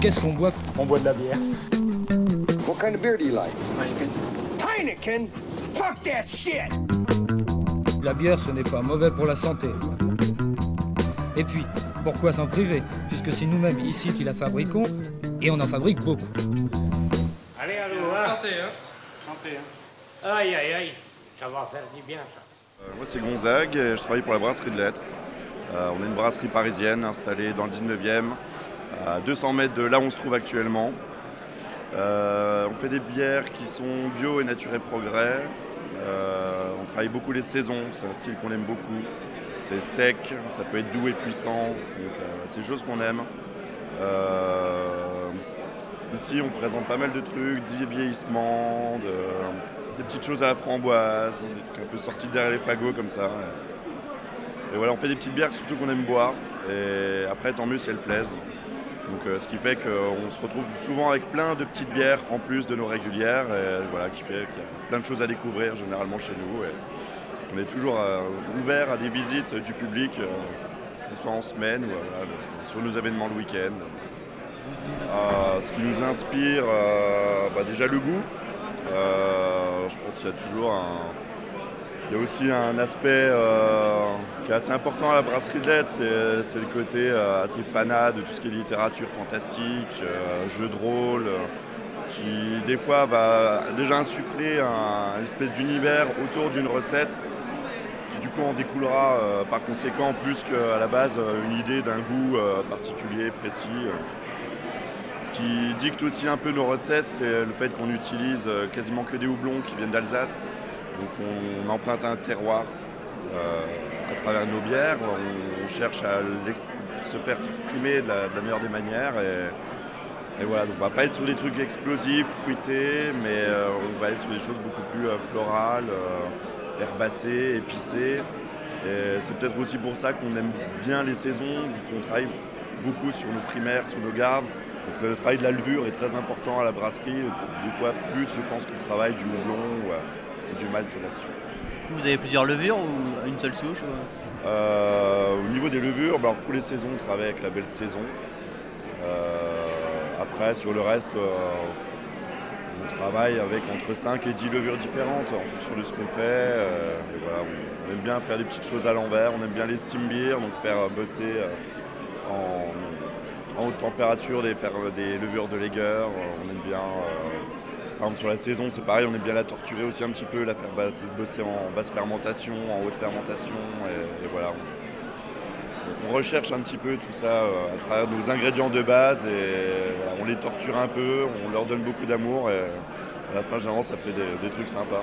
Qu'est-ce qu'on boit? On boit de la bière. What kind of beer do you like? Heineken? Fuck that shit! La bière, ce n'est pas mauvais pour la santé. Et puis, pourquoi s'en priver? Puisque c'est nous-mêmes ici qui la fabriquons, et on en fabrique beaucoup. Allez, allô, Santé, hein Santé, hein Aïe, aïe, aïe, ça va faire du bien ça. Euh, Moi c'est Gonzague et je travaille pour la brasserie de Lettres. Euh, on est une brasserie parisienne installée dans le 19e, à 200 mètres de là où on se trouve actuellement. Euh, on fait des bières qui sont bio et nature et progrès. Euh, on travaille beaucoup les saisons, c'est un style qu'on aime beaucoup. C'est sec, ça peut être doux et puissant, donc euh, c'est des choses qu'on aime. Ici on présente pas mal de trucs, du vieillissement, de- des petites choses à la framboise, des trucs un peu sortis derrière les fagots comme ça. Et voilà, on fait des petites bières surtout qu'on aime boire. Et après, tant mieux si elles plaisent. Donc, euh, ce qui fait qu'on se retrouve souvent avec plein de petites bières en plus de nos régulières. Et voilà, qui fait qu'il y a plein de choses à découvrir généralement chez nous. On est toujours euh, ouvert à des visites du public, euh, que ce soit en semaine ou euh, sur nos événements le week-end. Euh, ce qui nous inspire, euh, bah, déjà le goût. Euh, je pense qu'il y a toujours un, il y a aussi un aspect euh, qui est assez important à la brasserie de l'aide, c'est, le côté euh, assez fanat de tout ce qui est littérature fantastique, euh, jeu de rôle, qui des fois va déjà insuffler un, une espèce d'univers autour d'une recette, qui du coup en découlera par conséquent plus qu'à la base une idée d'un goût particulier, précis. Ce qui dicte aussi un peu nos recettes, c'est le fait qu'on utilise quasiment que des houblons qui viennent d'Alsace. Donc on, emprunte un terroir euh, à travers nos bières, on, cherche à se faire s'exprimer de la, meilleure des manières. Et, voilà, donc on va pas être sur des trucs explosifs, fruités, mais euh, on va être sur des choses beaucoup plus euh, florales, herbacées, épicées. C'est peut-être aussi pour ça qu'on aime bien les saisons, qu'on travaille beaucoup sur nos primaires, sur nos gardes. Le travail de la levure est très important à la brasserie, des fois plus je pense que le travail du houblon ou, ou du malt là-dessus. Vous avez plusieurs levures ou une seule souche ou- Euh, au niveau des levures, alors, pour les saisons, on travaille avec la belle saison. Euh, après, sur le reste, euh, on travaille avec entre 5 et 10 levures différentes en fonction de ce qu'on fait. Euh, et voilà, on, aime bien faire des petites choses à l'envers, on aime bien les steam beers, donc faire euh, bosser euh, en, en haute température, des, faire euh, des levures de Lager. Euh, on aime bien. Euh, par exemple, sur la saison, c'est pareil, on aime bien la torturer aussi un petit peu, la faire bosser en basse fermentation, en haute fermentation. Et, voilà, on, recherche un petit peu tout ça euh, à travers nos ingrédients de base et voilà, on les torture un peu, on leur donne beaucoup d'amour et à la fin, généralement, ça fait des trucs sympas.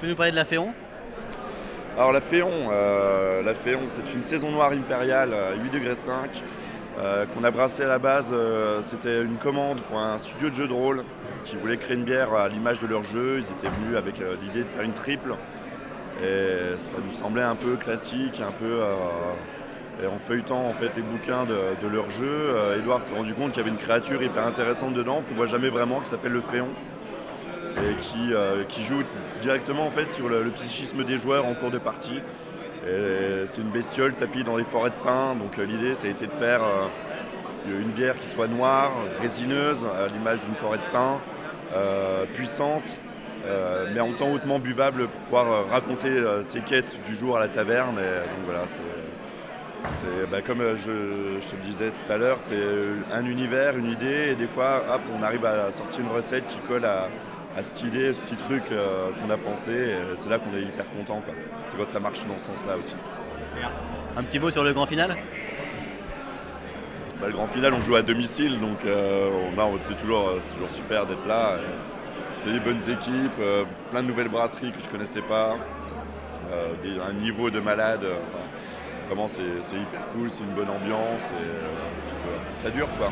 Peux nous parler de la Féon? Alors la Féon, euh, la Féon c'est une saison noire impériale à 8 degrés 5 euh, qu'on a brassé à la base. euh, C'était une commande pour un studio de jeu de rôle qui voulait créer une bière à l'image de leur jeu. Ils étaient venus avec euh, l'idée de faire une triple et ça nous semblait un peu classique, un peu... euh, et en feuilletant en fait les bouquins de, de leur jeu, euh, Edouard s'est rendu compte qu'il y avait une créature hyper intéressante dedans qu'on voit jamais vraiment, qui s'appelle le Féon euh, qui joue directement en fait sur le, psychisme des joueurs en cours de partie. C'est une bestiole tapie dans les forêts de pins, donc euh, l'idée ça a été de faire euh, une bière qui soit noire, résineuse, à l'image d'une forêt de pins, puissante, mais en temps hautement buvable pour pouvoir raconter ses quêtes du jour à la taverne. Donc voilà, c'est bah, comme je, je te le disais tout à l'heure, c'est un univers, une idée, et des fois, hop, on arrive à sortir une recette qui colle à, à cette idée, ce petit truc euh, qu'on a pensé. et C'est là qu'on est hyper content. quoi. C'est quand ça marche dans ce sens-là aussi. Un petit mot sur le grand final? Bah, le grand final, on joue à domicile, donc euh, bah, c'est toujours, super d'être là. C'est des bonnes équipes, euh, plein de nouvelles brasseries que je connaissais pas, euh, des- un niveau de malade. euh, enfin, vraiment, c'est hyper cool, c'est une bonne ambiance et euh, ça dure quoi.